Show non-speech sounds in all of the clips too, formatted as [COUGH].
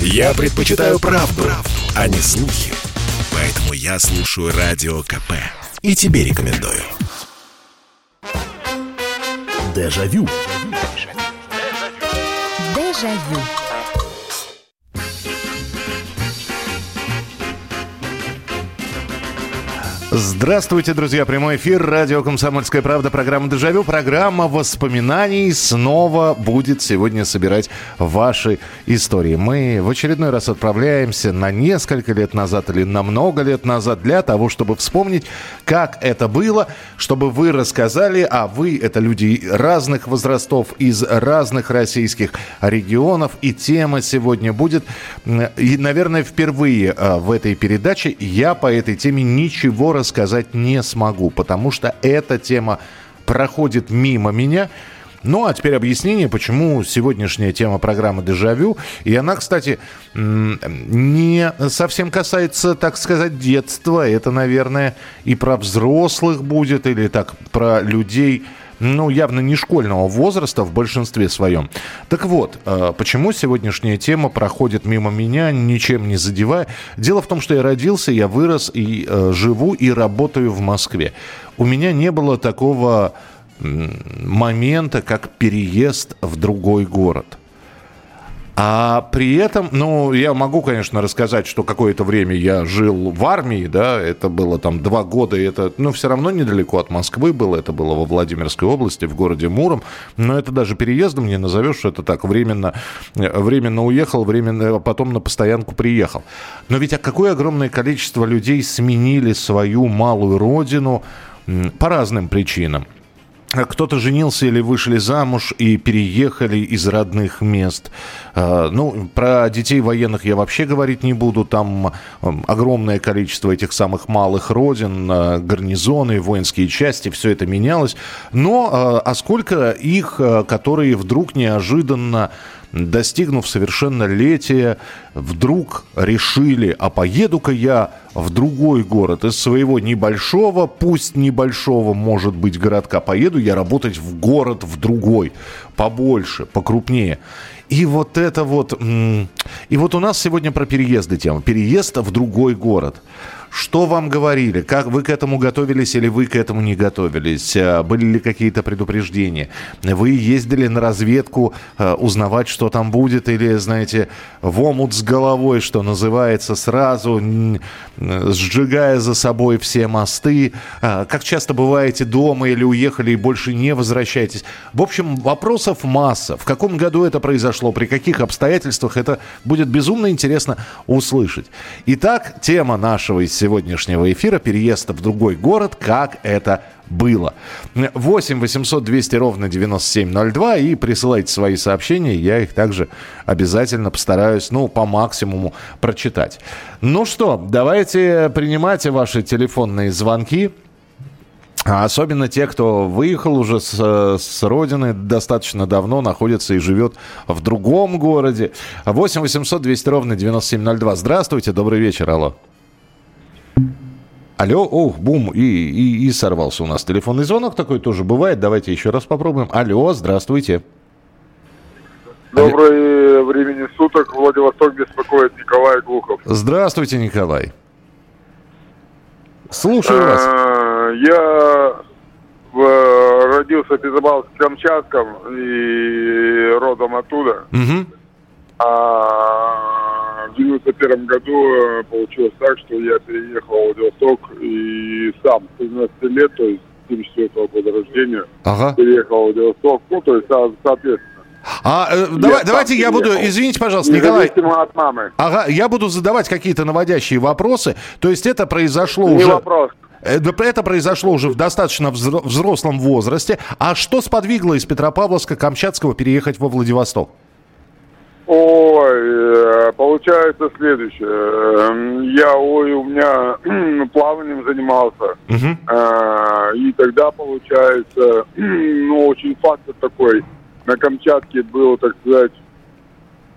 Я предпочитаю правду, правду, а не слухи. Поэтому я слушаю Радио КП. И тебе рекомендую. Дежавю. Дежавю. Здравствуйте, друзья. Прямой эфир. Радио «Комсомольская правда». Программа «Дежавю». Программа воспоминаний снова будет сегодня собирать ваши истории. Мы в очередной раз отправляемся на несколько лет назад или на много лет назад для того, чтобы вспомнить, как это было, чтобы вы рассказали, а вы, это люди разных возрастов, из разных российских регионов. И тема сегодня будет, и, наверное, впервые а, в этой передаче я по этой теме ничего рассказать сказать не смогу, потому что эта тема проходит мимо меня. Ну, а теперь объяснение, почему сегодняшняя тема программы «Дежавю». И она, кстати, не совсем касается, так сказать, детства. Это, наверное, и про взрослых будет, или так, про людей, ну, явно не школьного возраста в большинстве своем. Так вот, э, почему сегодняшняя тема проходит мимо меня, ничем не задевая? Дело в том, что я родился, я вырос и э, живу и работаю в Москве. У меня не было такого момента, как переезд в другой город – а при этом, ну, я могу, конечно, рассказать, что какое-то время я жил в армии, да, это было там два года, и это, ну, все равно недалеко от Москвы было, это было во Владимирской области, в городе Муром, но это даже переездом не назовешь, что это так, временно, временно уехал, временно, потом на постоянку приехал. Но ведь а какое огромное количество людей сменили свою малую родину по разным причинам. Кто-то женился или вышли замуж и переехали из родных мест. А, ну, про детей военных я вообще говорить не буду. Там огромное количество этих самых малых родин, а, гарнизоны, воинские части, все это менялось. Но а, а сколько их, которые вдруг неожиданно достигнув совершеннолетия, вдруг решили, а поеду-ка я в другой город из своего небольшого, пусть небольшого, может быть, городка, поеду я работать в город в другой, побольше, покрупнее. И вот это вот... И вот у нас сегодня про переезды тема. Переезд в другой город. Что вам говорили? Как вы к этому готовились или вы к этому не готовились? А, были ли какие-то предупреждения? Вы ездили на разведку а, узнавать, что там будет? Или, знаете, в омут с головой, что называется, сразу сжигая за собой все мосты? Как часто бываете дома или уехали и больше не возвращаетесь? В общем, вопросов масса. В каком году это произошло? При каких обстоятельствах? Это будет безумно интересно услышать. Итак, тема нашего из сегодняшнего эфира переезд в другой город, как это было. 8 800 200 ровно 9702 и присылайте свои сообщения, я их также обязательно постараюсь, ну, по максимуму прочитать. Ну что, давайте принимать ваши телефонные звонки. А особенно те, кто выехал уже с, с родины достаточно давно, находится и живет в другом городе. 8 800 200 ровно 9702. Здравствуйте, добрый вечер, алло. Алло, ох, бум, и, и, и сорвался у нас телефонный звонок такой тоже бывает. Давайте еще раз попробуем. Алло, здравствуйте. Доброе времени суток. Владивосток беспокоит Николай Глухов. Здравствуйте, Николай. Слушаю вас. А, я родился в Петропавловске-Камчатском и родом оттуда. А 91 году э, получилось так, что я переехал в Владивосток и сам с 13 лет, то есть 74 года рождения, ага. переехал в Владивосток, ну, то есть, соответственно. А, э, давай, давайте я буду, извините, пожалуйста, Николай. от мамы. Ага, я буду задавать какие-то наводящие вопросы. То есть это произошло Не уже... вопрос. Э, это произошло уже в достаточно взрослом возрасте. А что сподвигло из Петропавловска-Камчатского переехать во Владивосток? Ой, э, получается следующее. Эм, я, ой, у меня [CLEARS THROAT] плаванием занимался. Угу. И тогда, получается, [CLEARS THROAT] ну, очень фактор такой. На Камчатке был, так сказать,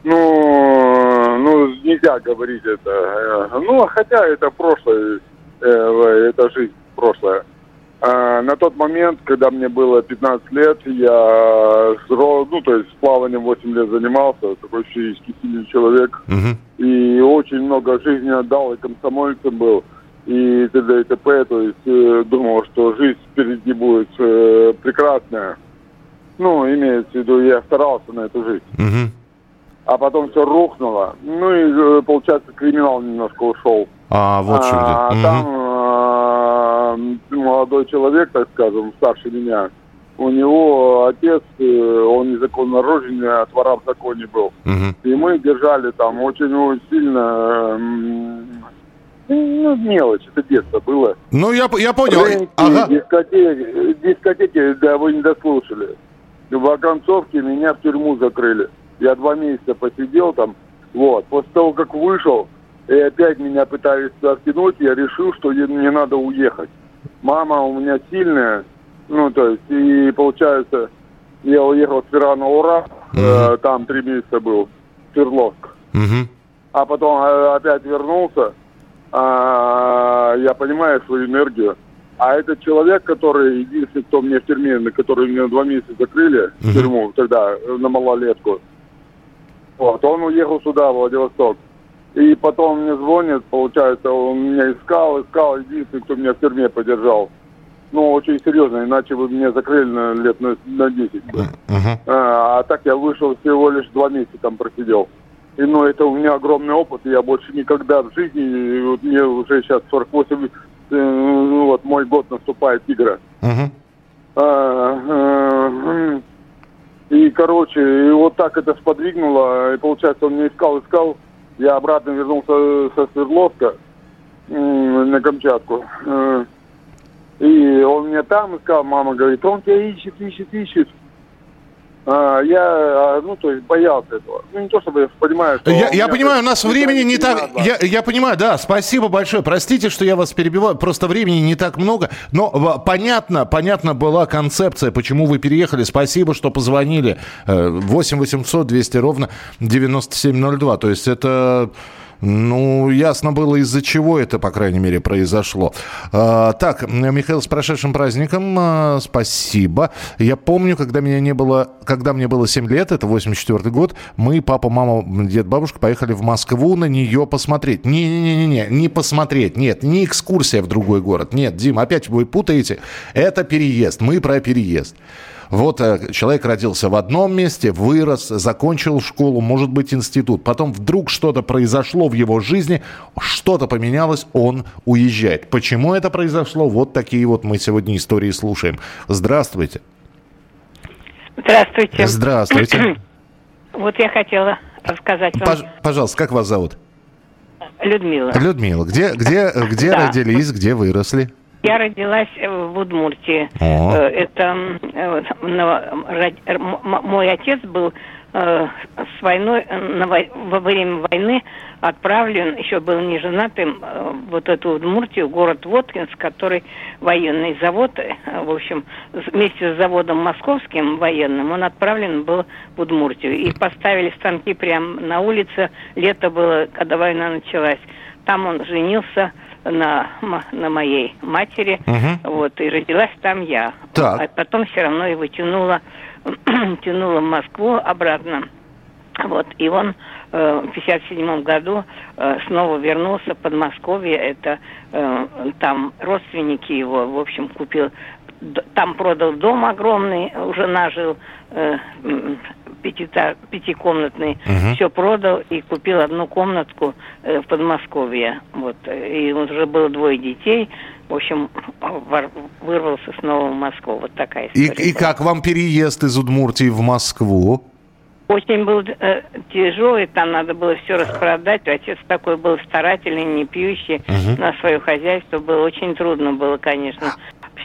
ну, ну, нельзя говорить это. Э, ну, хотя это прошлое, это жизнь прошлая. А, на тот момент, когда мне было 15 лет, я ну, то есть с плаванием 8 лет занимался, такой физически сильный человек. Угу. И очень много жизни отдал, и комсомольцем был, и т.д. и т.п. То есть э, думал, что жизнь впереди будет э, прекрасная. Ну, имеется в виду, я старался на эту жизнь. Угу. А потом все рухнуло. Ну и, э, получается, криминал немножко ушел. А, вот что а, угу. Молодой человек, так скажем, старше меня, у него отец, э, он незаконно рожденный, а вора в законе был. Угу. И мы держали там очень, очень сильно ну, мелочь, это детство было. Ну, я, я понял. Рынки, ага. дискотеки, дискотеки, да, вы не дослушали. В оконцовке меня в тюрьму закрыли. Я два месяца посидел там. Вот. После того, как вышел, и опять меня пытались втянуть, я решил, что мне надо уехать. Мама у меня сильная, ну, то есть, и получается, я уехал с Ирана Ура, uh-huh. э, там три месяца был, Свердловск. Uh-huh. А потом э, опять вернулся, а, я понимаю свою энергию. А этот человек, который, единственный, кто мне в тюрьме, на который меня два месяца закрыли uh-huh. в тюрьму тогда, на малолетку, вот, он уехал сюда, в Владивосток. И потом мне звонит, получается, он меня искал, искал, единственный, кто меня в тюрьме поддержал. Ну, очень серьезно, иначе бы меня закрыли на лет на, на 10. Uh-huh. А, а так я вышел всего лишь два месяца там просидел. И, ну, это у меня огромный опыт, и я больше никогда в жизни, вот мне уже сейчас 48, э, ну, вот мой год наступает игра. Uh-huh. А, а, и, короче, и вот так это сподвигнуло, и получается, он меня искал, искал, я обратно вернулся со Свердловска на Камчатку. Э, и он меня там искал, мама говорит, он тебя ищет, ищет, ищет. А, я, а, ну, то есть боялся этого. Ну, не то, чтобы я понимаю, что... Я, я понимаю, у нас времени не так... Я, я понимаю, да, спасибо большое. Простите, что я вас перебиваю, просто времени не так много. Но понятно, понятно была концепция, почему вы переехали. Спасибо, что позвонили. 8 800 200 ровно 9702. То есть это... Ну, ясно было, из-за чего это, по крайней мере, произошло. А, так, Михаил, с прошедшим праздником. А, спасибо. Я помню, когда меня не было, когда мне было 7 лет, это 84 год, мы, папа, мама, дед, бабушка поехали в Москву на нее посмотреть. Не-не-не-не, не посмотреть, нет, не экскурсия в другой город. Нет, Дим, опять вы путаете. Это переезд, мы про переезд. Вот э, человек родился в одном месте, вырос, закончил школу, может быть, институт. Потом вдруг что-то произошло в его жизни, что-то поменялось, он уезжает. Почему это произошло? Вот такие вот мы сегодня истории слушаем. Здравствуйте. Здравствуйте. Здравствуйте. [CLEARS THROAT] Вот я хотела рассказать вам. Пож- пожалуйста, как вас зовут? Людмила. Людмила, где, где, где да. родились, где выросли? Я родилась в Удмуртии. О. Э, это мой отец был э, с войной во время войны отправлен, еще был не женатым, э, вот эту Удмуртию, город Воткинск, который военный завод, в общем, вместе с заводом московским военным, он отправлен был в Удмуртию. И поставили станки прямо на улице, лето было, когда война началась. Там он женился, на, на моей матери, угу. вот, и родилась там я. Так. А потом все равно его тянуло, [CLEARS THROAT] тянуло в Москву обратно. Вот, и он э, в 57 году э, снова вернулся в Подмосковье. Это э, там родственники его, в общем, купил там продал дом огромный, уже нажил э, пятита, пятикомнатный, угу. все продал и купил одну комнатку э, в Подмосковье. Вот. И уже было двое детей. В общем, вырвался снова в Москву. Вот такая история. И, и как вам переезд из Удмуртии в Москву? Очень был э, тяжелый, там надо было все распродать. Отец такой был старательный, не пьющий угу. на свое хозяйство. Было очень трудно было, конечно.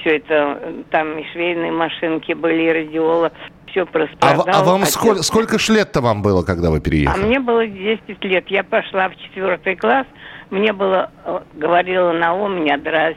Все это, э, там и швейные машинки были, и радиола все проспродал. А, а вам сколько, сколько ж лет-то вам было, когда вы переехали? А мне было 10 лет. Я пошла в четвертый класс. Мне было, э, говорила на ум, меня драз,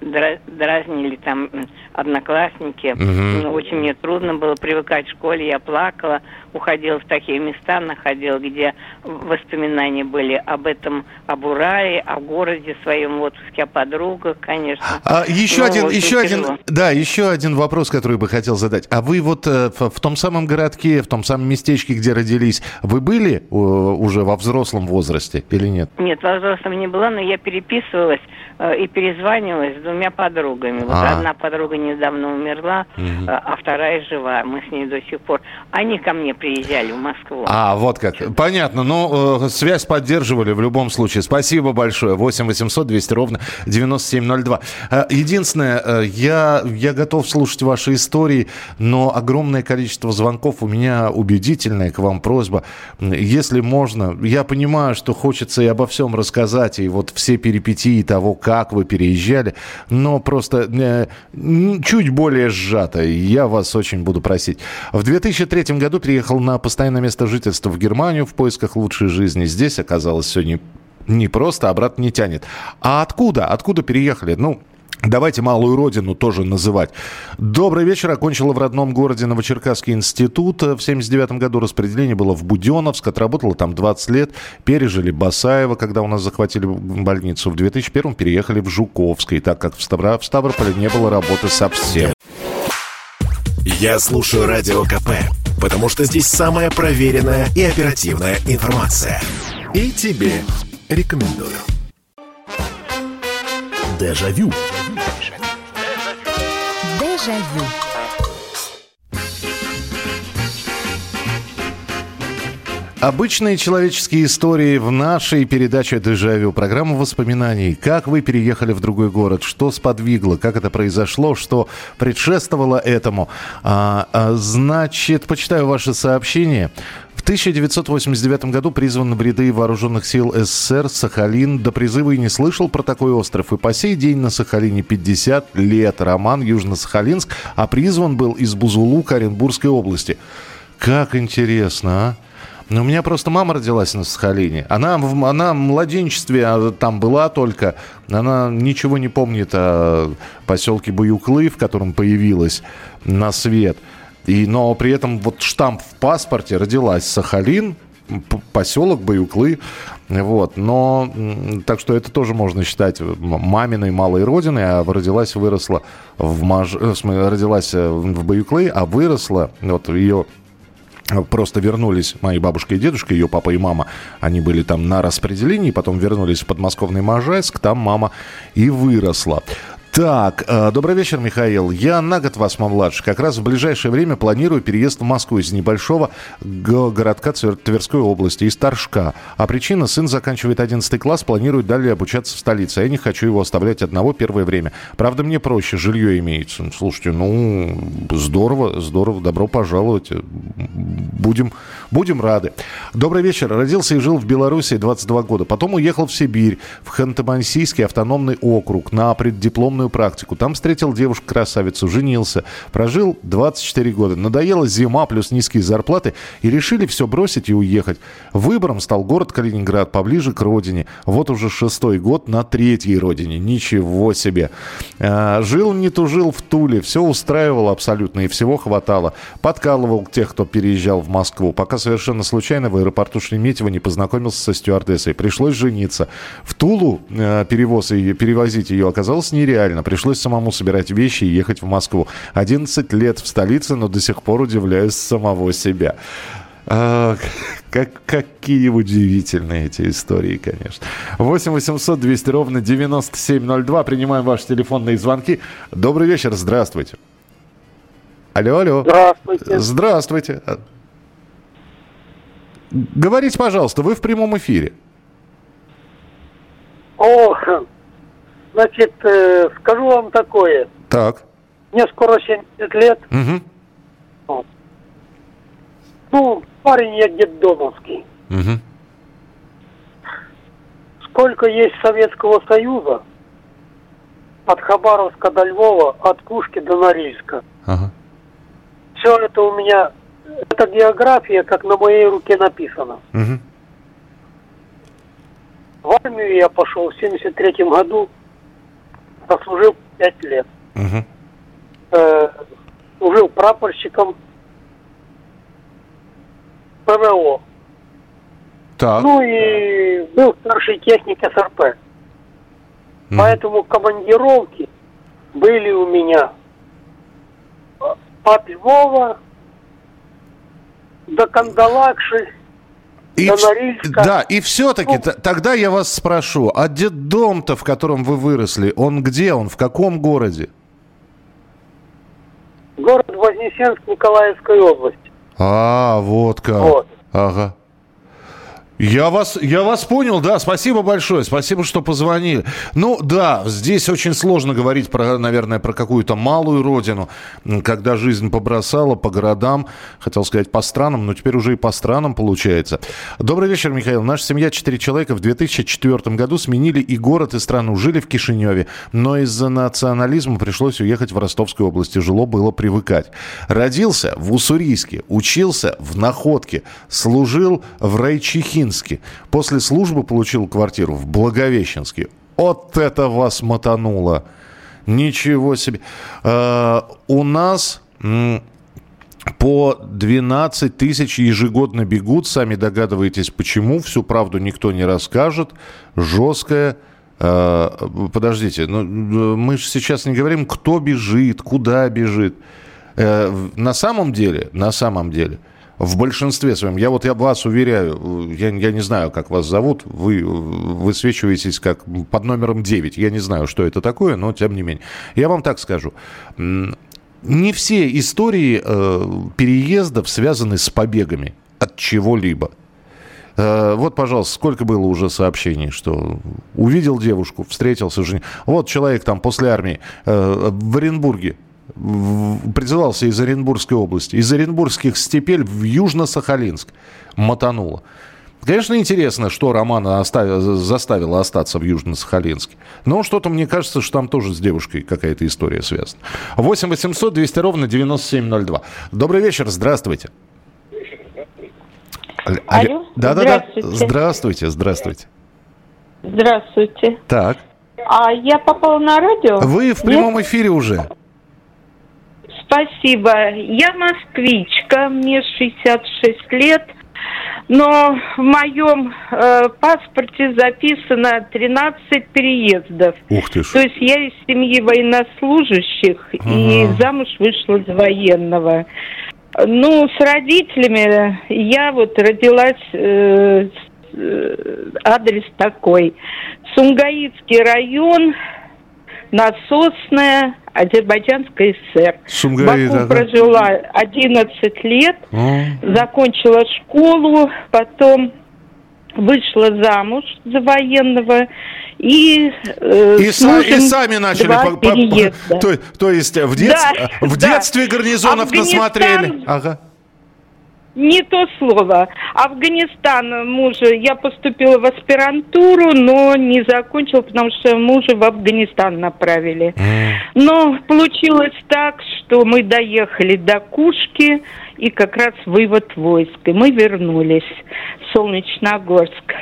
драз, дразнили там одноклассники. Угу. Очень мне трудно было привыкать в школе. Я плакала, уходил в такие места, находил, где воспоминания были об этом, об Урае, о городе своем, отпуске, о подругах, конечно. А еще Ну, один, еще один, да, еще один вопрос, который бы хотел задать. А вы вот э, в, том самом городке, в том самом местечке, где родились, вы были э, уже во взрослом возрасте или нет? Нет, возрастом не была, но я переписывалась и перезванивалась с двумя подругами. Вот А. одна подруга недавно умерла, э, а вторая жива. Мы с ней до сих пор. Они ко мне приезжали в Москву. А, вот как. Понятно. Ну, э, связь поддерживали в любом случае. Спасибо большое. 8 800 200 ровно 9702. Э, Единственное, э, я, я готов слушать ваши истории, но огромное количество звонков у меня убедительная к вам просьба. Если можно, я понимаю, что хочется и обо всем рассказать, и вот все перипетии того, как вы переезжали, но просто э, чуть более сжато. Я вас очень буду просить. В 2003 году переехал на постоянное место жительства в Германию в поисках лучшей жизни. Здесь оказалось все не, не просто, обратно не тянет. А откуда? Откуда переехали? Ну, Давайте малую родину тоже называть. Добрый вечер. Окончила в родном городе Новочеркасский институт. В 79 году распределение было в Буденовск. Отработала там 20 лет. Пережили Басаева, когда у нас захватили больницу. В 2001 переехали в Жуковский, так как в Ставро- в Ставрополе не было работы совсем. Я слушаю Радио КП, потому что здесь самая проверенная и оперативная информация. И тебе рекомендую. Дежавю. Дежавю. Обычные человеческие истории в нашей передаче «Дежавю». Программа воспоминаний. Как вы переехали в другой город? Что сподвигло? Как это произошло? Что предшествовало этому? А, а, значит, почитаю ваши сообщения. В 1989 году призван в ряды вооруженных сил СССР Сахалин. До призыва и не слышал про такой остров. И по сей день на Сахалине 50 лет. Роман Южно-Сахалинск. А призван был из Бузулука Оренбургской области. Как интересно, а? Ну, у меня просто мама родилась на Сахалине. Она, она в младенчестве а, там была только. Она ничего не помнит о поселке Баюклы, в котором появилась на свет. И, но при этом вот штамп в паспорте родилась Сахалин, поселок Баюклы. Вот. Но так что это тоже можно считать м- маминой малой родиной, а родилась, выросла в, Маж... э, родилась э, в Баюклы, а выросла, вот ее Просто вернулись мои бабушка и дедушка, ее папа и мама. Они были там на распределении, потом вернулись в подмосковный Можайск, там мама и выросла. Так, э, добрый вечер, Михаил. Я на год вас младше. Как раз в ближайшее время планирую переезд в Москву из небольшого го- городка Твер- Тверской области, из Торжка. А причина, сын заканчивает 11 класс, планирует далее обучаться в столице. А я не хочу его оставлять одного первое время. Правда, мне проще, жилье имеется. Слушайте, ну, здорово, здорово, добро пожаловать. Будем, будем рады. Добрый вечер. Родился и жил в Беларуси 22 года. Потом уехал в Сибирь, в Ханты-Мансийский автономный округ на преддипломную практику. Там встретил девушку-красавицу, женился. Прожил 24 года. Надоела зима плюс низкие зарплаты и решили все бросить и уехать. Выбором стал город Калининград, поближе к родине. Вот уже шестой год на третьей родине. Ничего себе. А, Жил, не тужил в Туле. Все устраивало абсолютно и всего хватало. Подкалывал тех, кто переезжал в Москву. Пока совершенно случайно в аэропорту Шереметьево не познакомился со стюардессой. Пришлось жениться. В Тулу э, перевоз ее, перевозить ее оказалось нереально. Пришлось самому собирать вещи и ехать в Москву. 11 лет в столице, но до сих пор удивляюсь самого себя. А, как, какие удивительные эти истории, конечно. 8 800 200 ровно 9702. Принимаем ваши телефонные звонки. Добрый вечер, здравствуйте. Алло, алло. Здравствуйте. Здравствуйте. Говорите, пожалуйста, вы в прямом эфире. О, значит, э, скажу вам такое. Так. Мне скоро 70 лет. Угу. Ну, парень я детдомовский. Угу. Сколько есть Советского Союза, от Хабаровска до Львова, от Пушки до Норильска. Ага. Все это у меня, это география, как на моей руке написано. Угу. В армию я пошел в 73 году, прослужил 5 лет. Угу. Э, служил прапорщиком. ПВО. Так. Ну и был старший техник СРП. Мгм. Поэтому командировки были у меня от Львова до Кандалакши. И, да, и все-таки Ну. тогда я вас спрошу, а детдом-то, в котором вы выросли, он где? Он в каком городе? Город Вознесенск Николаевской области. А, вот как. Вот. Ага. Я вас, я вас понял, да, спасибо большое, спасибо, что позвонили. Ну, да, здесь очень сложно говорить, про, наверное, про какую-то малую родину, когда жизнь побросала по городам, хотел сказать по странам, но теперь уже и по странам получается. Добрый вечер, Михаил. Наша семья, четыре человека, в 2004 году сменили и город, и страну. Жили в Кишиневе, но из-за национализма пришлось уехать в Ростовскую область. Тяжело было привыкать. Родился в Уссурийске, учился в Находке, служил в Райчихинске. После службы получил квартиру в Благовещенске. Вот это вас мотануло. Ничего себе. Э, у нас... по 12 тысяч ежегодно бегут, сами догадываетесь почему, всю правду никто не расскажет, жесткая. э, подождите, ну, э, мы же сейчас не говорим, кто бежит, куда бежит. На самом деле, на самом деле, в большинстве своем, я вот я вас уверяю, я, я не знаю, как вас зовут, вы высвечиваетесь как под номером 9, я не знаю, что это такое, но тем не менее. Я вам так скажу, не все истории э, переездов связаны с побегами от чего-либо. Э, вот, пожалуйста, сколько было уже сообщений, что увидел девушку, встретился с женой. Вот человек там после армии э, в Оренбурге призывался из Оренбургской области, из Оренбургских степель в Южно-Сахалинск мотануло. Конечно, интересно, что Романа остави- заставило остаться в Южно-Сахалинске. Но что-то мне кажется, что там тоже с девушкой какая-то история связана. 8 800 200 ровно 9702. Добрый вечер, здравствуйте. Алло, Да-да-да. здравствуйте. Здравствуйте, здравствуйте. Здравствуйте. Так. А я попала на радио? Вы в прямом эфире уже. Спасибо. Я москвичка, мне 66 лет, но в моем э, паспорте записано 13 переездов. Ух ты ж. То есть я из семьи военнослужащих и Ага. замуж вышла за военного. Ну, с родителями я вот родилась, э, э, адрес такой. Сумгаитский район, Насосная, Азербайджанская ССР. Сумгаит, Баку ага. прожила 11 лет, О, закончила школу, потом вышла замуж за военного и, э, И, са- и сами начали... два по- по- переезда. то, то есть в, дет- Да, в да. детстве гарнизонов Афганистан- насмотрели. Ага. Не то слово. Афганистан мужа, я поступила в аспирантуру, но не закончила, потому что мужа в Афганистан направили. Но получилось так, что мы доехали до Кушки и как раз вывод войск. И мы вернулись в Солнечногорск.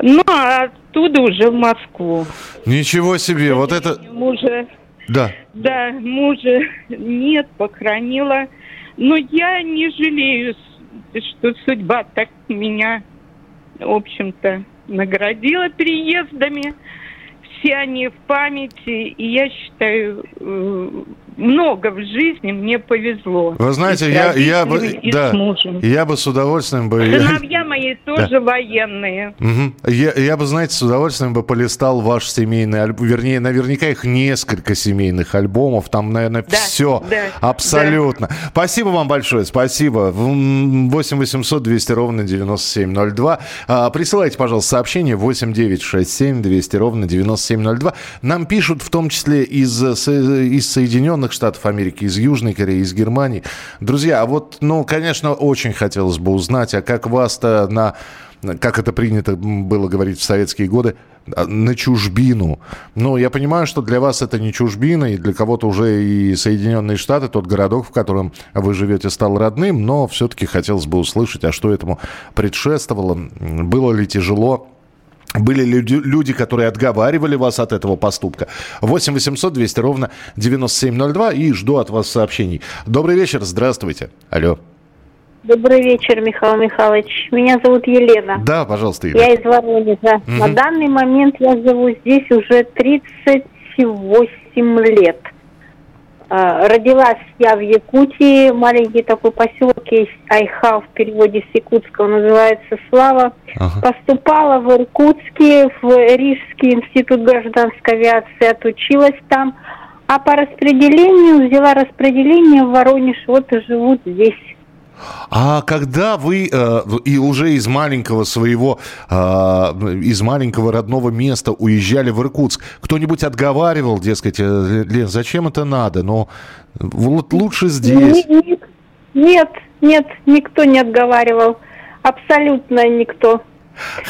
Ну, а оттуда уже в Москву. Ничего себе, вот это... Мужа, Да. да, мужа нет, похоронила. Но я не жалею, что судьба так меня, в общем-то, наградила переездами. Все они в памяти, и я считаю, э, много в жизни мне повезло. Вы знаете, И я, я бы... и Да, я бы с удовольствием бы... Сыновья мои [LAUGHS] тоже военные. Мгм. Я, я бы, знаете, с удовольствием бы полистал ваш семейный альбом. Вернее, наверняка их несколько семейных альбомов. Там, наверное, Да, все. да, абсолютно. Спасибо вам большое. Спасибо. М, 8 800 200 ровно 9702. А, присылайте, пожалуйста, сообщение 8 9 6 7 200 ровно 9702. Нам пишут в том числе из, э, со- из Соединенных Штатов Америки, из Южной Кореи, из Германии. Друзья, а вот, ну, конечно, очень хотелось бы узнать, а как вас-то на как это принято было говорить в советские годы, а, на чужбину. Ну, я понимаю, что для вас это не чужбина, и для кого-то уже и Соединенные Штаты, тот городок, в котором вы живете, стал родным, но все-таки хотелось бы услышать, а что этому предшествовало, было ли тяжело, были люди, люди, которые отговаривали вас от этого поступка. 8 800 200 ровно 9702 и жду от вас сообщений. Добрый вечер, здравствуйте. Алло. Добрый вечер, Михаил Михайлович. Меня зовут Елена. Да, пожалуйста, Елена. Я из Воронежа. Угу. На данный момент я живу здесь уже 38 лет. А, родилась я в Якутии, маленький такой поселок есть Айха, в переводе с якутского называется Слава. Ага. Поступала в Иркутске, в Рижский институт гражданской авиации, отучилась там. А по распределению взяла распределение в Воронеж, вот и живут здесь. А когда вы э, и уже из маленького своего, э, из маленького родного места уезжали в Иркутск, кто-нибудь отговаривал, дескать, э, Лен, зачем это надо? Но вот лучше здесь. Нет, нет, нет, никто не отговаривал. Абсолютно никто.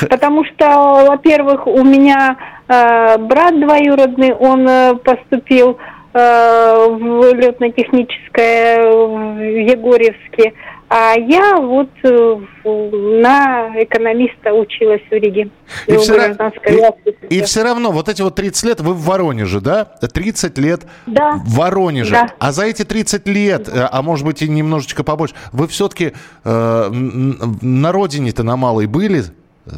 Потому что, во-первых, у меня э, брат двоюродный, он э, поступил э, в летно-техническое в Егорьевске. А я вот э, на экономиста училась в Риге. И, все, и, и все равно, вот эти вот 30 лет вы в Воронеже, да? 30 лет да. в Воронеже. Да. А за эти 30 лет, да. Э, а может быть и немножечко побольше, вы все-таки э, на родине-то на малой были?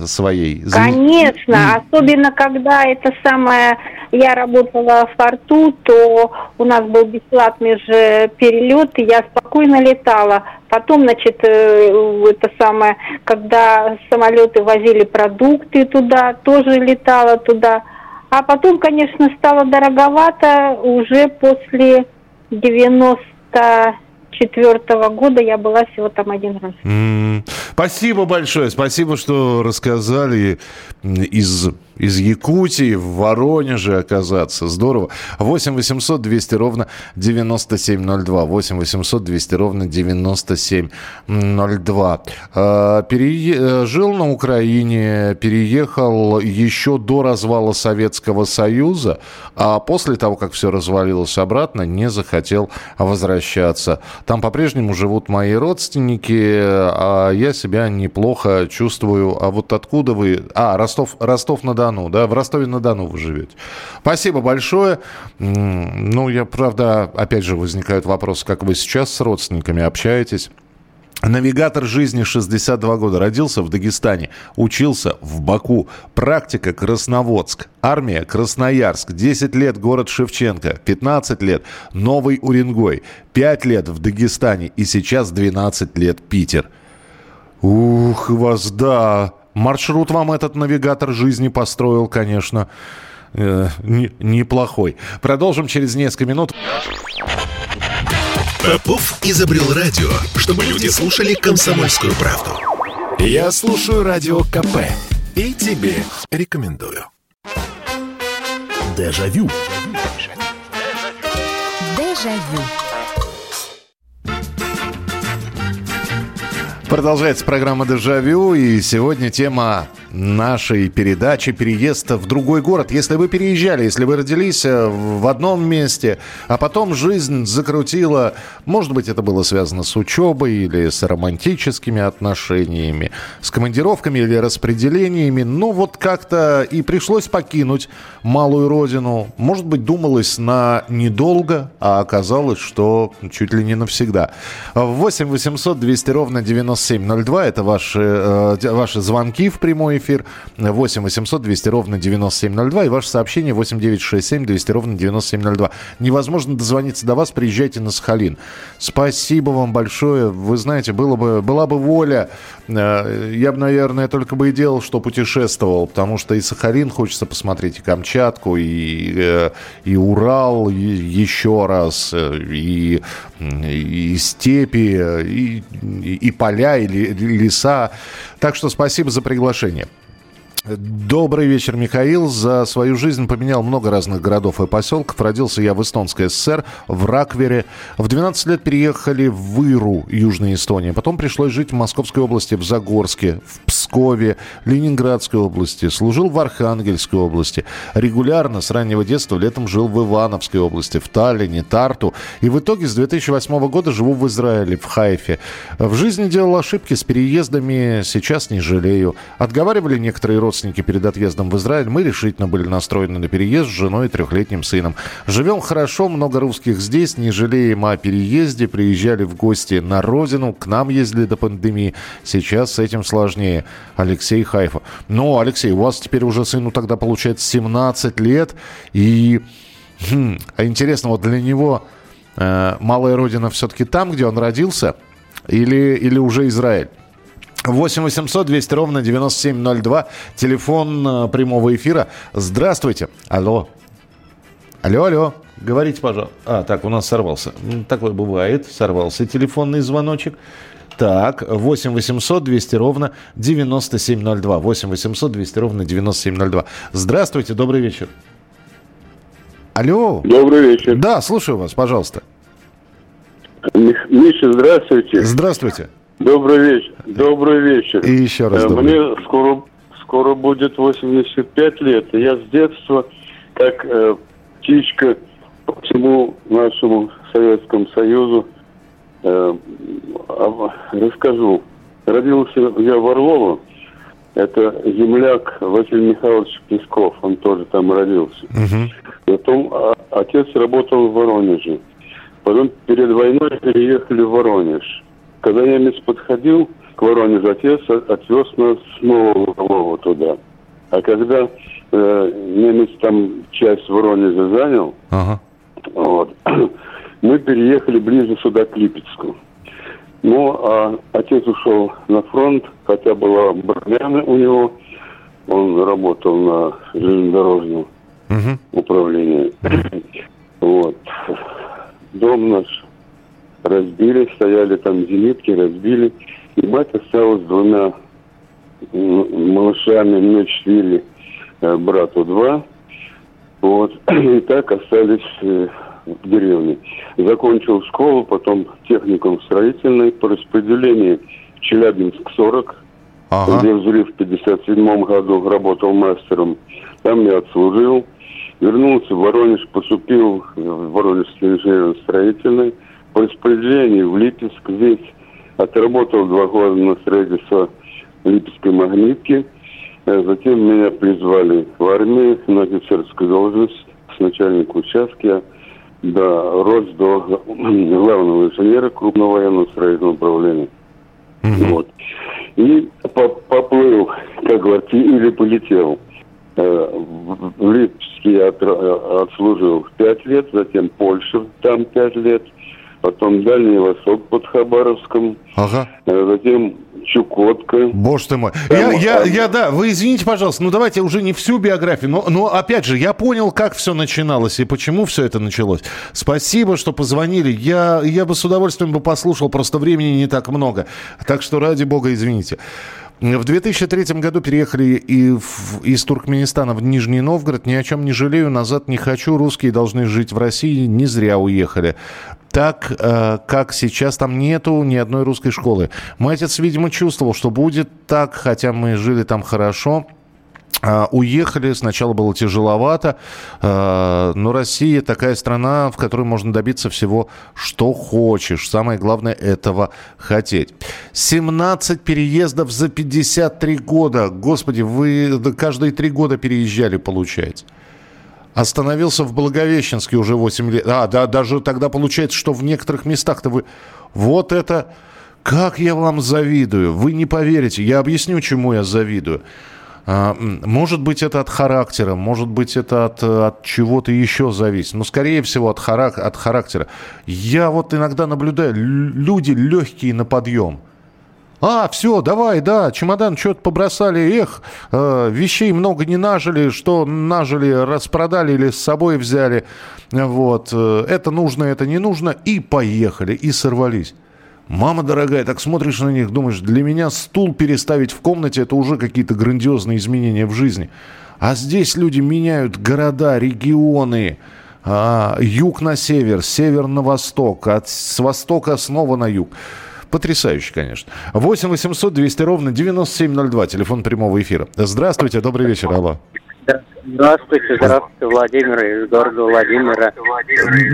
Своей? Конечно, mm. особенно когда это самое, я работала в порту, то у нас был бесплатный же перелет, и я спокойно летала. Потом, значит, э, это самое, когда самолеты возили продукты туда, тоже летала туда. А потом, конечно, стало дороговато уже после 90 четвертого года я была всего там один раз. Mm. Спасибо большое, спасибо, что рассказали из из Якутии в Воронеже оказаться. Здорово. 8 800 200 ровно 9702. 8 800 200 ровно 9702. А, пере... Жил на Украине, переехал еще до развала Советского Союза, а после того, как все развалилось обратно, не захотел возвращаться. Там по-прежнему живут мои родственники, а я себя неплохо чувствую. А вот откуда вы... А, Ростов, Ростов-на-Дону да, в Ростове-на-Дону вы живете. Спасибо большое. Ну, я, правда, опять же, возникают вопросы, как вы сейчас с родственниками общаетесь. Навигатор жизни 62 года. Родился в Дагестане. Учился в Баку. Практика Красноводск. Армия Красноярск. 10 лет город Шевченко. 15 лет Новый Уренгой. 5 лет в Дагестане. И сейчас 12 лет Питер. Ух, вас да. Маршрут вам этот навигатор жизни построил, конечно, э, не, неплохой. Продолжим через несколько минут. Попов изобрел радио, чтобы люди слушали комсомольскую правду. Я слушаю радио КП и тебе рекомендую. Дежавю. Дежавю. Продолжается программа «Дежавю», и сегодня тема нашей передачи «Переезд в другой город». Если вы переезжали, если вы родились э, в одном месте, а потом жизнь закрутила, может быть, это было связано с учебой или с романтическими отношениями, с командировками или распределениями, ну вот как-то и пришлось покинуть малую родину. Может быть, думалось на недолго, а оказалось, что чуть ли не навсегда. 8 800 200 ровно 9702 – это ваши, э, ваши звонки в прямой эфир 8 800 200 ровно 9702 и ваше сообщение 8 967 200 ровно 9702. Невозможно дозвониться до вас, приезжайте на Сахалин. Спасибо вам большое. Вы знаете, было бы, была бы воля, э, я бы, наверное, только бы и делал, что путешествовал, потому что и Сахалин хочется посмотреть, и Камчатку, и, э, и Урал и еще раз, э, и, и степи, и, и поля, и леса. Так что спасибо за приглашение. Добрый вечер, Михаил. За свою жизнь поменял много разных городов и поселков. Родился я в Эстонской ССР, в Раквере. В 12 лет переехали в Иру, Южная Эстония. Потом пришлось жить в Московской области, в Загорске, в Пскове, Ленинградской области. Служил в Архангельской области. Регулярно с раннего детства летом жил в Ивановской области, в Таллине, Тарту. И в итоге с 2008 года живу в Израиле, в Хайфе. В жизни делал ошибки с переездами, сейчас не жалею. Отговаривали некоторые родственники родственники перед отъездом в Израиль. Мы решительно были настроены на переезд с женой и трехлетним сыном. Живем хорошо, много русских здесь, не жалеем о переезде. Приезжали в гости на родину, к нам ездили до пандемии. Сейчас с этим сложнее. Алексей Хайфа. Ну, Алексей, у вас теперь уже сыну тогда получается 17 лет. И хм, а интересно, вот для него э, малая родина все-таки там, где он родился, или, или уже Израиль? 8 800 200 ровно 9702. Телефон э, прямого эфира. Здравствуйте. Алло. Алло, алло. Говорите, пожалуйста. А, так, у нас сорвался. Такое бывает. Сорвался телефонный звоночек. Так, 8 800 200 ровно 9702. 8 800 200 ровно 9702. Здравствуйте, добрый вечер. Алло. Добрый вечер. Да, слушаю вас, пожалуйста. Миша, здравствуйте. Здравствуйте. Добрый вечер. Добрый вечер. И еще раз Э, добрый. Мне скоро, скоро будет 85 лет. И я с детства, как э, птичка по всему нашему Советскому Союзу, э, об- расскажу. Родился я в Орлово. Это земляк Василий Михайлович Песков. Он тоже там родился. Мгм. Потом а, отец работал в Воронеже. Потом перед войной переехали в Воронеж. Когда немец подходил к Воронежу, отец отвез нас снова в Орлово туда. А когда э, немец там часть Воронежа занял, Ага. вот, [CLEARS THROAT] мы переехали ближе сюда, к Липецку. Ну, а отец ушел на фронт, хотя была броня у него. Он работал на железнодорожном Мгм. управлении. [CLEARS THROAT] Вот. Дом наш разбили, стояли там зенитки, разбили. И мать осталась с двумя малышами, мне четыре, э, брату два. Вот. [CLEARS THROAT] И так остались э, в деревне. Закончил школу, потом техникум строительный по распределению в Челябинск 40, Ага. где в Зуре в 57 году работал мастером. Там я отслужил. Вернулся в Воронеж, поступил в Воронежский инженерно-строительный. По распределению в Липецк здесь отработал два года на строительство Липецкой магнитки. Э, Затем меня призвали в армию на офицерскую должность с начальника участка. Да, рос до [CLEARS THROAT] главного инженера крупного военного строительного управления. Вот. И по- поплыл, как говорится, или полетел. Э, В Липецке я отслужил пять лет, затем Польша, там пять лет, потом Дальний Восток под Хабаровском, Ага. э, затем Чукотка. Боже ты мой. Там, Я, я, я, да, вы извините, пожалуйста, ну давайте уже не всю биографию, но, но опять же, я понял, как все начиналось и почему все это началось. Спасибо, что позвонили. Я, я бы с удовольствием бы послушал, просто времени не так много. Так что, ради бога, извините. В 2003 году переехали и в- из Туркменистана в Нижний Новгород. Ни о чем не жалею, назад не хочу. Русские должны жить в России. Не зря уехали. Так, э, как сейчас там нету ни одной русской школы. Мой отец, видимо, чувствовал, что будет так, хотя мы жили там хорошо. А, Уехали, сначала было тяжеловато, а, но Россия такая страна, в которой можно добиться всего, что хочешь. Самое главное этого хотеть. 17 переездов за 53 года. Господи, вы каждые три года переезжали, получается. Остановился в Благовещенске уже 8 лет. А, да, даже тогда получается, что в некоторых местах-то вы... Вот это... Как я вам завидую. Вы не поверите. Я объясню, чему я завидую. А, Может быть, это от характера, может быть, это от, э, от чего-то еще зависит. Но, скорее всего, от, харак- от характера. Я вот иногда наблюдаю, лю- люди легкие на подъем. А, все, давай, да, чемодан что-то побросали, эх, э, вещей много не нажили, что нажили, распродали или с собой взяли, вот, э, это нужно, это не нужно, и поехали, и сорвались. Мама дорогая, так смотришь на них, думаешь, для меня стул переставить в комнате, это уже какие-то грандиозные изменения в жизни. А здесь люди меняют города, регионы, а, юг на север, север на восток, от, с востока снова на юг. Потрясающе, конечно. 8 800 200 ровно 9702, телефон прямого эфира. Здравствуйте, добрый вечер, алло. Здравствуйте, здравствуйте, Владимир из города Владимира.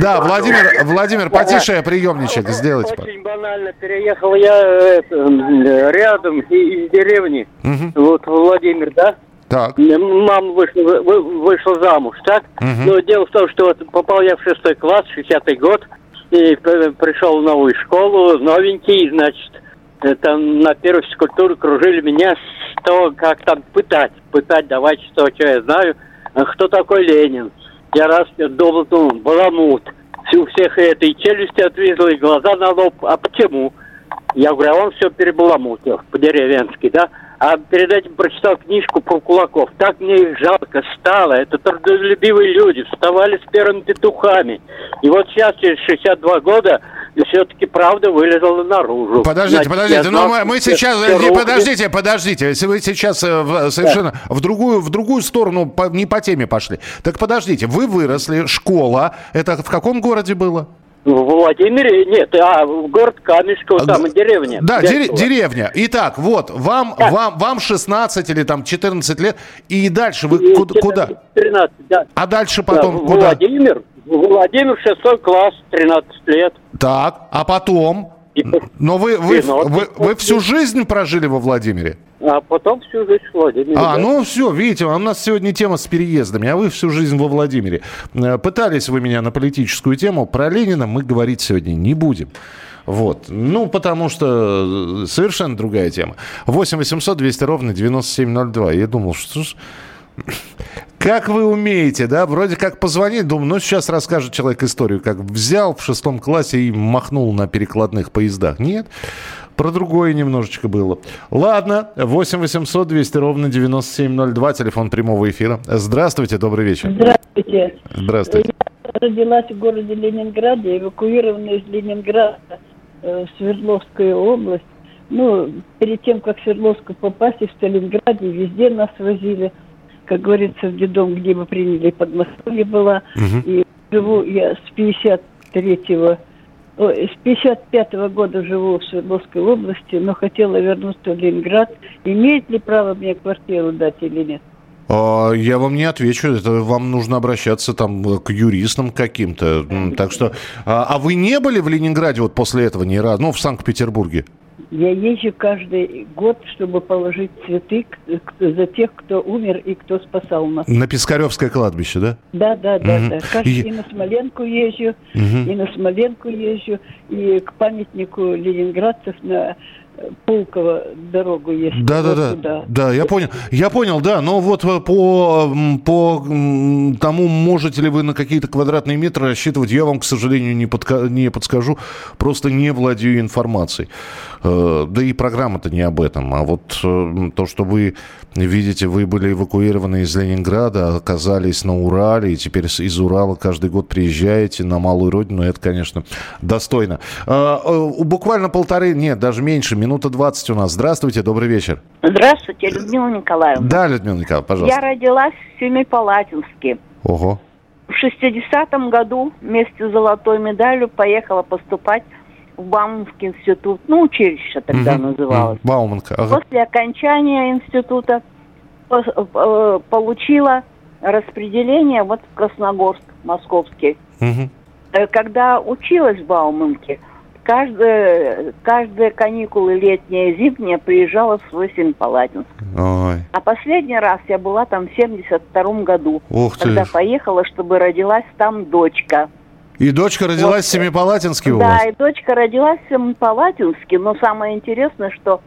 Да, Владимир, Владимир, потише приемничек сделайте. Очень банально. Переехал я э, это, м, рядом из деревни. Мгм. Вот Владимир, да? Так. Мама вышла, вы- вышла замуж, так? Мгм. Но дело в том, что вот попал я в шестой класс, 60-й год, и пришел в новую школу, новенький, значит, э, там на первой физкультуре кружили меня с того, как там пытать, пытать, давайте что, что я знаю, а кто такой Ленин. Я раз думал, думал, баламут. У всех этой челюсти отвезла и глаза на лоб. А почему? Я говорю, а он все перебаламутил по-деревенски, да? А перед этим прочитал книжку про кулаков. Так мне их жалко стало. Это трудолюбивые люди, вставали с первыми петухами. И вот сейчас, через 62 года, все-таки правда вылезла наружу. Подождите, Значит, подождите, я ну мы, мы сейчас, э, рухнет. подождите, подождите, если вы сейчас э, в- совершенно в другую в другую сторону по- не по теме пошли, так подождите, вы выросли, школа, это в каком городе было? В Владимире, нет, а в город Камешково, там и деревня. Да, Дятьково. деревня. Итак, вот вам вам вам 16 или там 14 лет, и дальше вы И куда? 14, куда? 13, да. А дальше Да, потом в куда? Владимир, Владимир, шестой класс, 13 лет. Так, а потом? Но вы вы, вы, вы всю жизнь прожили во Владимире? А потом всю жизнь в Владимире. А, да. ну все, видите, у нас сегодня тема с переездами, а вы всю жизнь во Владимире. Э, Пытались вы меня на политическую тему, про Ленина мы говорить сегодня не будем. Вот. Ну, потому что э, совершенно другая тема. 8 800 200 ровно 9702. Я думал, что ж... Как вы умеете, да? Вроде как позвонить, думаю, ну сейчас расскажет человек историю, как взял в шестом классе и махнул на перекладных поездах. Нет, про другое немножечко было. Ладно, 8 800 200 ровно 9702, телефон прямого эфира. Здравствуйте, добрый вечер. Здравствуйте. Здравствуйте. Я родилась в городе Ленинграде, эвакуирована из Ленинграда э, в Свердловскую область. Ну, перед тем, как в Свердловску попасть, и в Сталинграде, везде нас возили. Как говорится, в детдом, где мы приняли, под Москвой была. И живу я с 53-го, ой, с 55-го года живу в Свердловской области, но хотела вернуться в Ленинград. Имеет ли право мне квартиру дать или нет? А, Я вам не отвечу, это вам нужно обращаться там э, к юристам каким-то. Так что, а а вы не были в Ленинграде вот после этого ни разу, ну, в Санкт-Петербурге? Я езжу каждый год, чтобы положить цветы за тех, кто умер и кто спасал нас. На Пискаревское кладбище, да? Да, да, да, Мгм. да. Каждый И- и на Смоленку езжу, Мгм. и на Смоленку езжу, и к памятнику ленинградцев на э, Пулково дорогу есть. Да, да, да, туда. да, я понял, я понял, да, но вот э, по, по тому, можете ли вы на какие-то квадратные метры рассчитывать, я вам, к сожалению, не, подка- не подскажу, просто не владею информацией. Э, Да и программа-то не об этом, а вот э, то, что вы видите, вы были эвакуированы из Ленинграда, оказались на Урале, и теперь из Урала каждый год приезжаете на малую родину, это, конечно, достойно. Э, Буквально полторы, нет, даже меньше, минута 20 у нас. Здравствуйте, добрый вечер. Здравствуйте, Людмила Николаевна. Да, Людмила Николаевна, Я пожалуйста. родилась в Семипалатинске. Ого. В 60-м году вместе с золотой медалью поехала поступать Бауманский институт, ну, училище тогда Мгм. называлось. Бауманка. ага. После окончания института э, получила распределение вот в Красногорск, московский. Э, Когда училась в Бауманке, каждые, каждые каникулы летние и зимние приезжала в свой Семипалатинск. Ой. А последний раз я была там в 72 году, Ух ты. когда поехала, чтобы родилась там дочка. И дочка родилась в Семипалатинске у да, вас? и дочка родилась в Семипалатинске, но самое интересное, что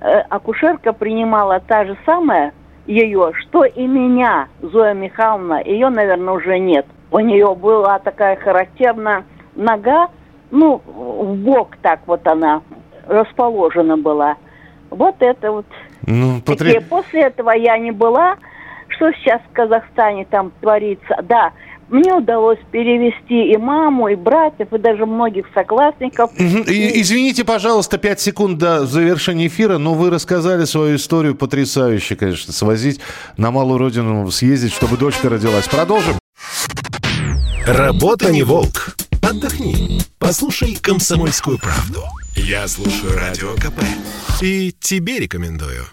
э, акушерка принимала та же самая ее, что и меня, Зоя Михайловна. Ее, наверное, уже нет. У нее была такая характерная нога, ну, в бок так вот она расположена была. Вот это вот Ну, потре- После этого я не была. Что сейчас в Казахстане там творится? Да, мне удалось перевести и маму, и братьев, и даже многих соклассников. И- извините, пожалуйста, 5 секунд до завершения эфира, но вы рассказали свою историю потрясающе, конечно. Свозить на малую родину, съездить, чтобы дочка родилась. Продолжим. Работа не волк. Отдохни. Послушай «Комсомольскую правду». Я слушаю Радио КП. И тебе рекомендую.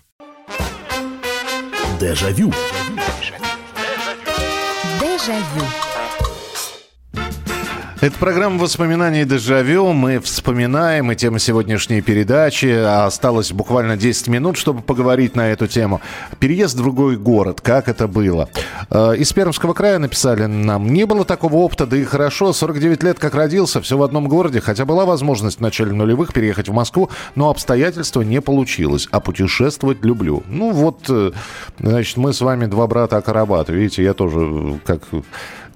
Дежавю. Дежавю. Evangelho. Это программа воспоминаний «Дежавю». Мы вспоминаем и тему сегодняшней передачи. Осталось буквально 10 минут, чтобы поговорить на эту тему. Переезд в другой город. Как это было? Э, из Пермского края написали нам. Не было такого опыта, да и хорошо. 49 лет как родился, все в одном городе. Хотя была возможность в начале нулевых переехать в Москву, но обстоятельства не получилось. А путешествовать люблю. Ну вот, э, значит, мы с вами два брата Акарабат. Видите, я тоже э, как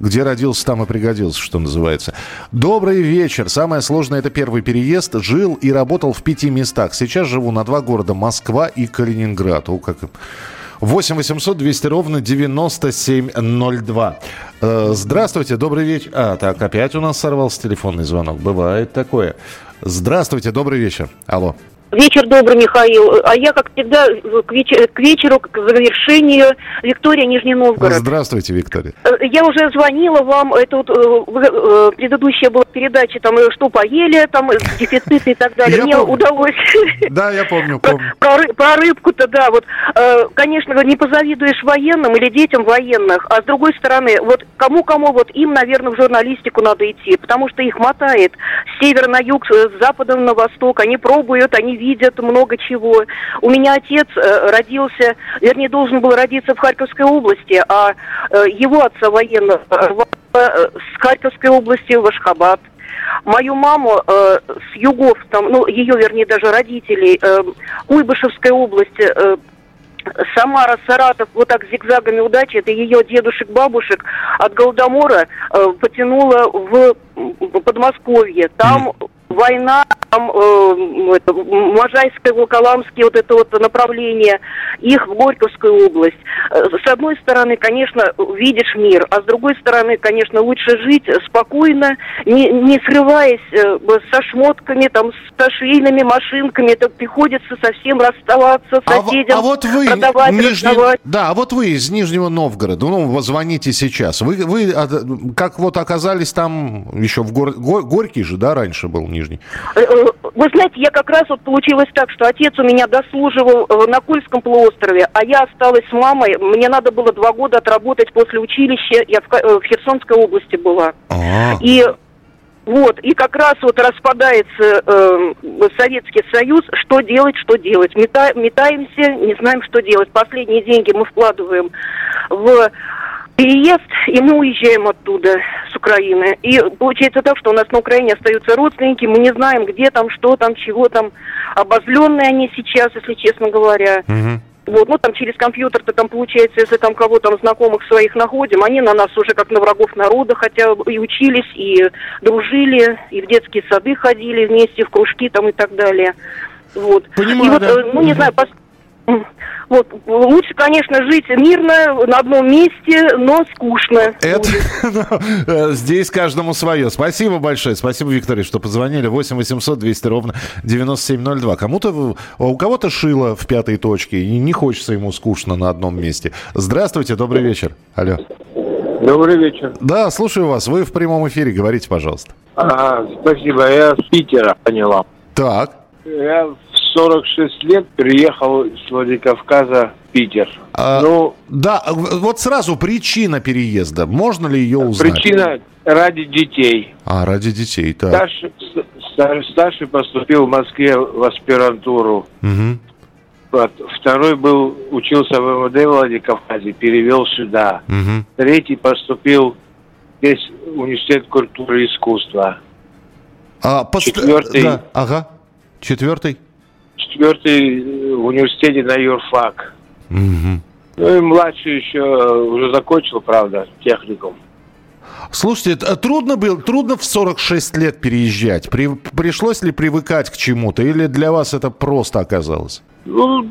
где родился, там и пригодился, что называется. Добрый вечер. Самое сложное – это первый переезд. Жил и работал в пяти местах. Сейчас живу на два города – Москва и Калининград. О, как... 8 800 200 ровно 9702. Э, здравствуйте, добрый вечер. А, так, опять у нас сорвался телефонный звонок. Бывает такое. Здравствуйте, добрый вечер. Алло. Вечер добрый, Михаил. А я, как всегда, к, вечер, к вечеру, к завершению, Виктория, Нижний Новгород. Здравствуйте, Виктория. Э, я уже звонила вам, это вот э, предыдущая была передача, там, э, что поели, там, дефициты и так далее. Мне удалось... [LAUGHS] Да, я помню, помню. Про рыбку-то, да, вот, конечно, не позавидуешь военным или детям военных, а с другой стороны, вот кому-кому, вот им, наверное, в журналистику надо идти, потому что их мотает с севера на юг, с запада на восток, они пробуют, они видят много чего. У меня отец э, родился, вернее, должен был родиться в Харьковской области, а э, его отца военного э, с Харьковской области в Ашхабад. Мою маму э, с югов, там, ну, ее, вернее, даже родителей, э, Куйбышевской области, э, Самара, Саратов, вот так зигзагами удачи, это ее дедушек, бабушек от Голодомора э, потянуло в Подмосковье. Там война, там, э, это, Можайское, Волоколамское, вот это вот направление, их в Горьковскую область. Э, с одной стороны, конечно, видишь мир, а с другой стороны, конечно, лучше жить спокойно, не, не срываясь э, со шмотками, там, с швейными машинками, это приходится совсем расставаться с соседям, а, а вот вы, продавать, Нижний... раздавать. Да, а вот вы из Нижнего Новгорода, ну, звоните сейчас, вы, вы как вот оказались там еще в город, Горький же, да, раньше был Нижний Нижний? Э, э, вы знаете, я как раз вот получилось так, что отец у меня дослуживал э, на Кольском полуострове, а я осталась с мамой. Мне надо было два года отработать после училища. Я в, в Херсонской области была. А-а-а. И вот, и как раз вот распадается э, Советский Союз, что делать, что делать. Мета, метаемся, не знаем, что делать. Последние деньги мы вкладываем в переезд, и мы уезжаем оттуда, с Украины. И получается так, что у нас на Украине остаются родственники, мы не знаем, где там, что там, чего там. Обозленные они сейчас, если честно говоря. Угу. Вот, ну там через компьютер-то там получается, если там кого там знакомых своих находим, они на нас уже как на врагов народа, хотя и учились, и дружили, и в детские сады ходили вместе, в кружки там и так далее. Вот. Понимаю, и вот, да. Э, ну не знаю, пос... Вот, лучше, конечно, жить мирно, на одном месте, но скучно. Это, [LAUGHS] ну, здесь каждому свое. Спасибо большое. Спасибо, Виктория, что позвонили. 8 800 200 ровно 9702. Кому-то, у кого-то шило в пятой точке, и не хочется ему скучно на одном месте. Здравствуйте, добрый вечер. Алло. Добрый вечер. Да, слушаю вас. Вы в прямом эфире. Говорите, пожалуйста. А, спасибо. Я с Питера поняла. Так. Я 46 лет приехал из Владикавказа в Питер. А, ну, да, вот сразу причина переезда. Можно ли ее узнать? Причина ради детей. А, ради детей, так. Старший, старший поступил в Москве в аспирантуру. Угу. Второй был, учился в МВД Владикавказе, перевел сюда. Угу. Третий поступил здесь в университет культуры и искусства. А, пост... Четвертый... Да, ага. Четвертый? Четвертый э, в университете на юрфак. Угу. Ну и младший еще уже закончил, правда, техникум. Слушайте, трудно было, трудно в 46 лет переезжать. При, пришлось ли привыкать к чему-то, или для вас это просто оказалось? Ну,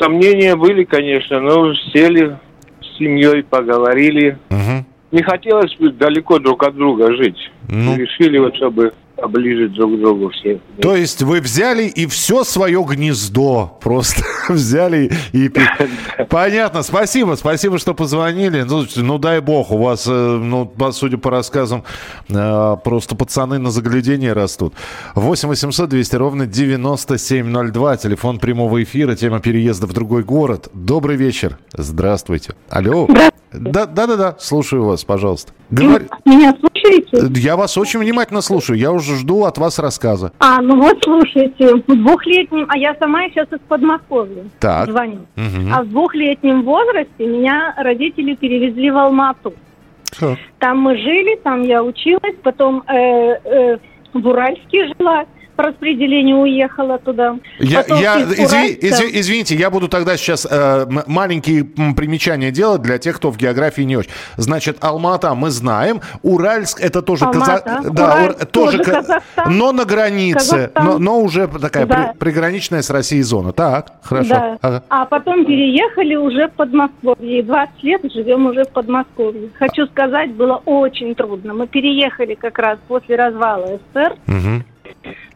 сомнения были, конечно, но сели с семьей, поговорили. Угу. Не хотелось бы далеко друг от друга жить. Ну. Решили вот, чтобы поближе друг к другу все. То есть вы взяли и все свое гнездо просто [LAUGHS] взяли и... [LAUGHS] Понятно, спасибо, спасибо, что позвонили. Ну, ну, дай бог, у вас, э, ну, судя по рассказам, э, просто пацаны на заглядение растут. 8 800 200 ровно 9702, телефон прямого эфира, тема переезда в другой город. Добрый вечер, здравствуйте. Алло. Да, да, да, да, слушаю вас, пожалуйста. Говори... Меня слушаете? Слушаете? Я вас очень внимательно слушаю. Я уже жду от вас рассказа. А, ну вот слушайте, в двухлетнем, а я сама сейчас из Подмосковья Так. звоню. Мгм. А в двухлетнем возрасте меня родители перевезли в Алмату. Так. Там мы жили, там я училась, потом э, э, в Уральске жила, по распределению уехала туда. Я, я- из изви- изви- извините, я буду тогда сейчас э, маленькие примечания делать для тех, кто в географии не очень. Значит, Алмата мы знаем, Уральск это тоже Алмата, Каза- да, Уральск Ур- тоже, тоже Ка- Казахстан. но на границе, Казахстан. но, но уже такая Да. при- приграничная с Россией зона. Так, хорошо. Да. Ага. А потом переехали уже в Подмосковье. И 20 лет живем уже в Подмосковье. Хочу сказать, было очень трудно. Мы переехали как раз после развала СССР. Мгм.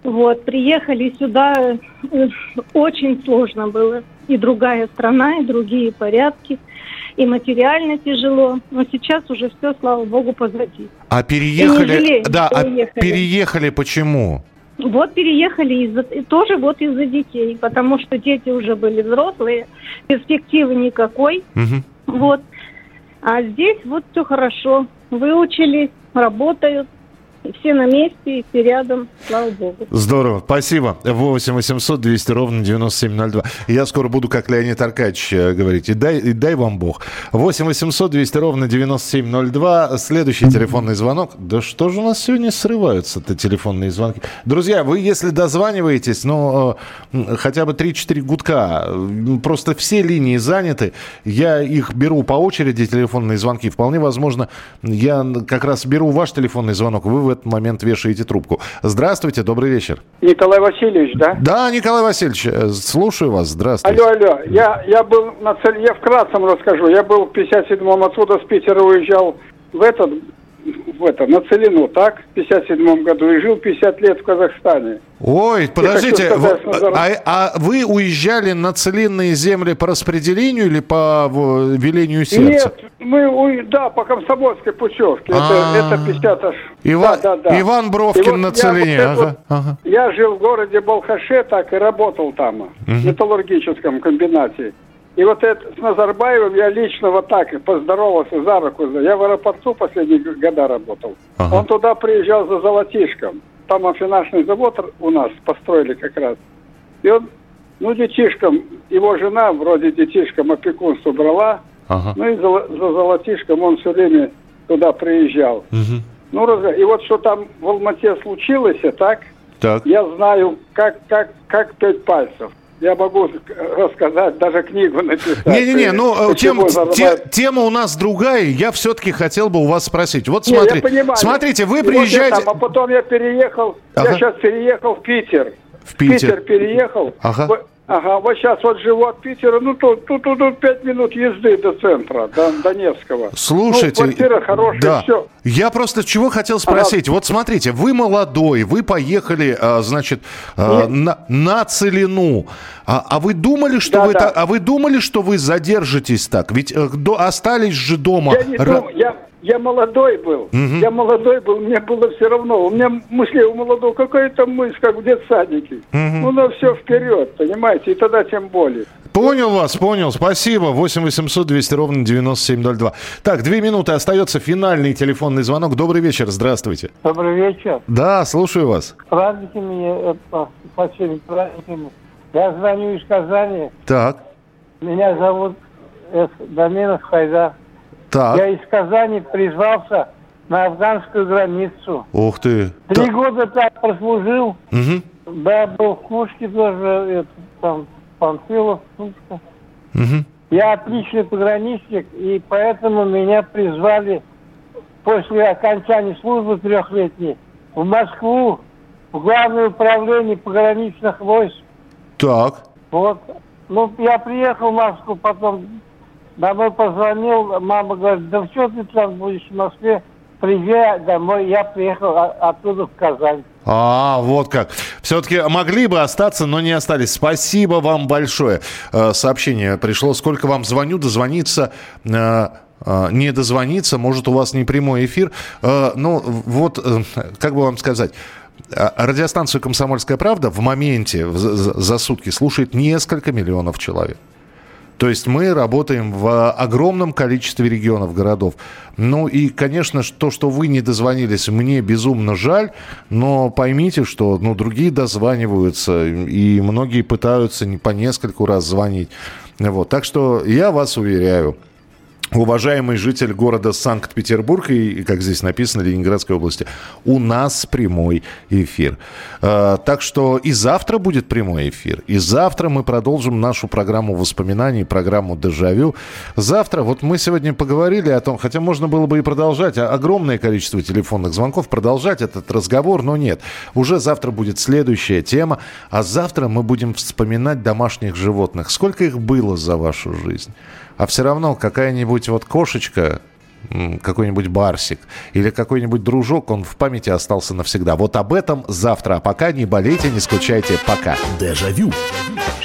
Вот, приехали сюда, э, очень сложно было. И другая страна, и другие порядки, и материально тяжело. Но сейчас уже все, слава богу, позади. А переехали, жалеем, да, а уехали. переехали почему? Вот переехали из-за, тоже вот из-за детей, потому что дети уже были взрослые, перспективы никакой. Мгм. Вот. А здесь вот все хорошо. Выучились, работают. Все на месте, и все рядом, слава богу. Здорово, спасибо. 8 800 200 ровно 9702. Я скоро буду, как Леонид Аркадьевич, э, говорить. И дай, и дай вам Бог. 8 800 200 ровно 9702. Следующий телефонный звонок. Да что же у нас сегодня срываются-то телефонные звонки? Друзья, вы если дозваниваетесь, ну, э, хотя бы 3-4 гудка, просто все линии заняты. Я их беру по очереди, телефонные звонки. Вполне возможно, я как раз беру ваш телефонный звонок, вы в этот момент вешаете трубку. Здравствуйте, добрый вечер. Николай Васильевич, да? Да, Николай Васильевич, э, слушаю вас. Здравствуйте. Алло, алло. Я, я был на цель, я вкратце вам расскажу. Я был в 57-м отсюда с Питера уезжал в этот, в это, на Целину, так, в 57 году, и жил 50 лет в Казахстане. Ой, подождите, сказать, Назар- а, а вы уезжали на целинные земли по распределению или по в, велению сердца? Нет, мы, уй- да, по комсомольской путевке. А. Это, это 50 аж. Ива- да, да, да. Иван Бровкин вот на я Целине, вот это ага, вот- ага. Я жил в городе Балхаше, так и работал там, Мгм. в металлургическом комбинате. И вот это с Назарбаевым я лично вот так поздоровался за руку. Я в аэропорту последние года работал. Ага. Он туда приезжал за золотишком. Там амфинашный завод у нас построили как раз. И он, ну, детишкам, его жена вроде детишкам опекунство брала. Ага. Ну и за, за золотишком он все время туда приезжал. Мгм. Ну, раз- и вот что там в Алмате случилось, так, Так. я знаю, как, как, как пять пальцев. Я могу рассказать, даже книгу написать. Не-не-не, ну э, тем- те- тема у нас другая. Я все-таки хотел бы у вас спросить. Вот Не, смотри, понимаю. смотрите, вы вот приезжаете... я там, а потом я переехал, Ага. я сейчас переехал в Питер. В Питер. переехал. Ага. Вот- Ага, вот сейчас вот живу от Питера, ну тут, тут, тут, тут 5 минут езды до центра, до, до Невского. Слушайте, ну, квартира хорошая, да. все. Я просто чего хотел спросить. Вот смотрите, вы молодой, вы поехали, а, значит, а, на, на Целину. А, а вы думали, что Да, вы да. а вы думали, что вы задержитесь так? Ведь э, до- остались же дома. Я не Ра- думал, я, я молодой был. Мгм. Я молодой был, мне было все равно. У меня мысли у молодого, какая там мысль, как в детсадике. Мгм. Ну, на все вперед, понимаете, и тогда тем более. Понял вас, понял. Спасибо. 8 800 200 ровно 9702. Так, две минуты остается финальный телефонный звонок. Добрый вечер, здравствуйте. Добрый вечер. Да, слушаю вас. Праздниками, э, по всеми праздниками. Я звоню из Казани. Так, Меня зовут С. Доменов Хайдар. так. Я из Казани призвался на афганскую границу. Ух ты. Три года там прослужил. Мгм, Да, был в Кушке тоже, это, там, Панфилов, Кушка. мгм. Я отличный пограничник, и поэтому меня призвали после окончания службы трехлетней в Москву, в Главное управление пограничных войск. Так. Вот. Ну, я приехал в Москву, потом домой позвонил, мама говорит, да что ты там будешь в Москве, приезжай домой. Я приехал оттуда в Казань. А, вот как. Все-таки могли бы остаться, но не остались. Спасибо вам большое. Э, Сообщение пришло. Сколько вам звоню, дозвониться... э, Не дозвониться, может, у вас не прямой эфир. Э, Ну, вот, э, как бы вам сказать, э, радиостанцию «Комсомольская правда» в моменте за сутки слушает несколько миллионов человек. То есть мы работаем в огромном количестве регионов, городов. Ну и, конечно, то, что вы не дозвонились, мне безумно жаль, но поймите, что ну, другие дозваниваются, и многие пытаются по нескольку раз звонить. Вот. Так что я вас уверяю, уважаемый житель города Санкт-Петербург и, как здесь написано, Ленинградской области, у нас прямой эфир. Э, так что и завтра будет прямой эфир. И завтра мы продолжим нашу программу воспоминаний, программу «Дежавю». Завтра, вот мы сегодня поговорили о том, хотя можно было бы и продолжать, а огромное количество телефонных звонков, продолжать этот разговор, но нет. Уже завтра будет следующая тема, а завтра мы будем вспоминать домашних животных. Сколько их было за вашу жизнь? А все равно какая-нибудь вот кошечка, какой-нибудь барсик или какой-нибудь дружок, он в памяти остался навсегда. Вот об этом завтра. А пока не болейте, не скучайте. Пока. Дежавю. Дежавю.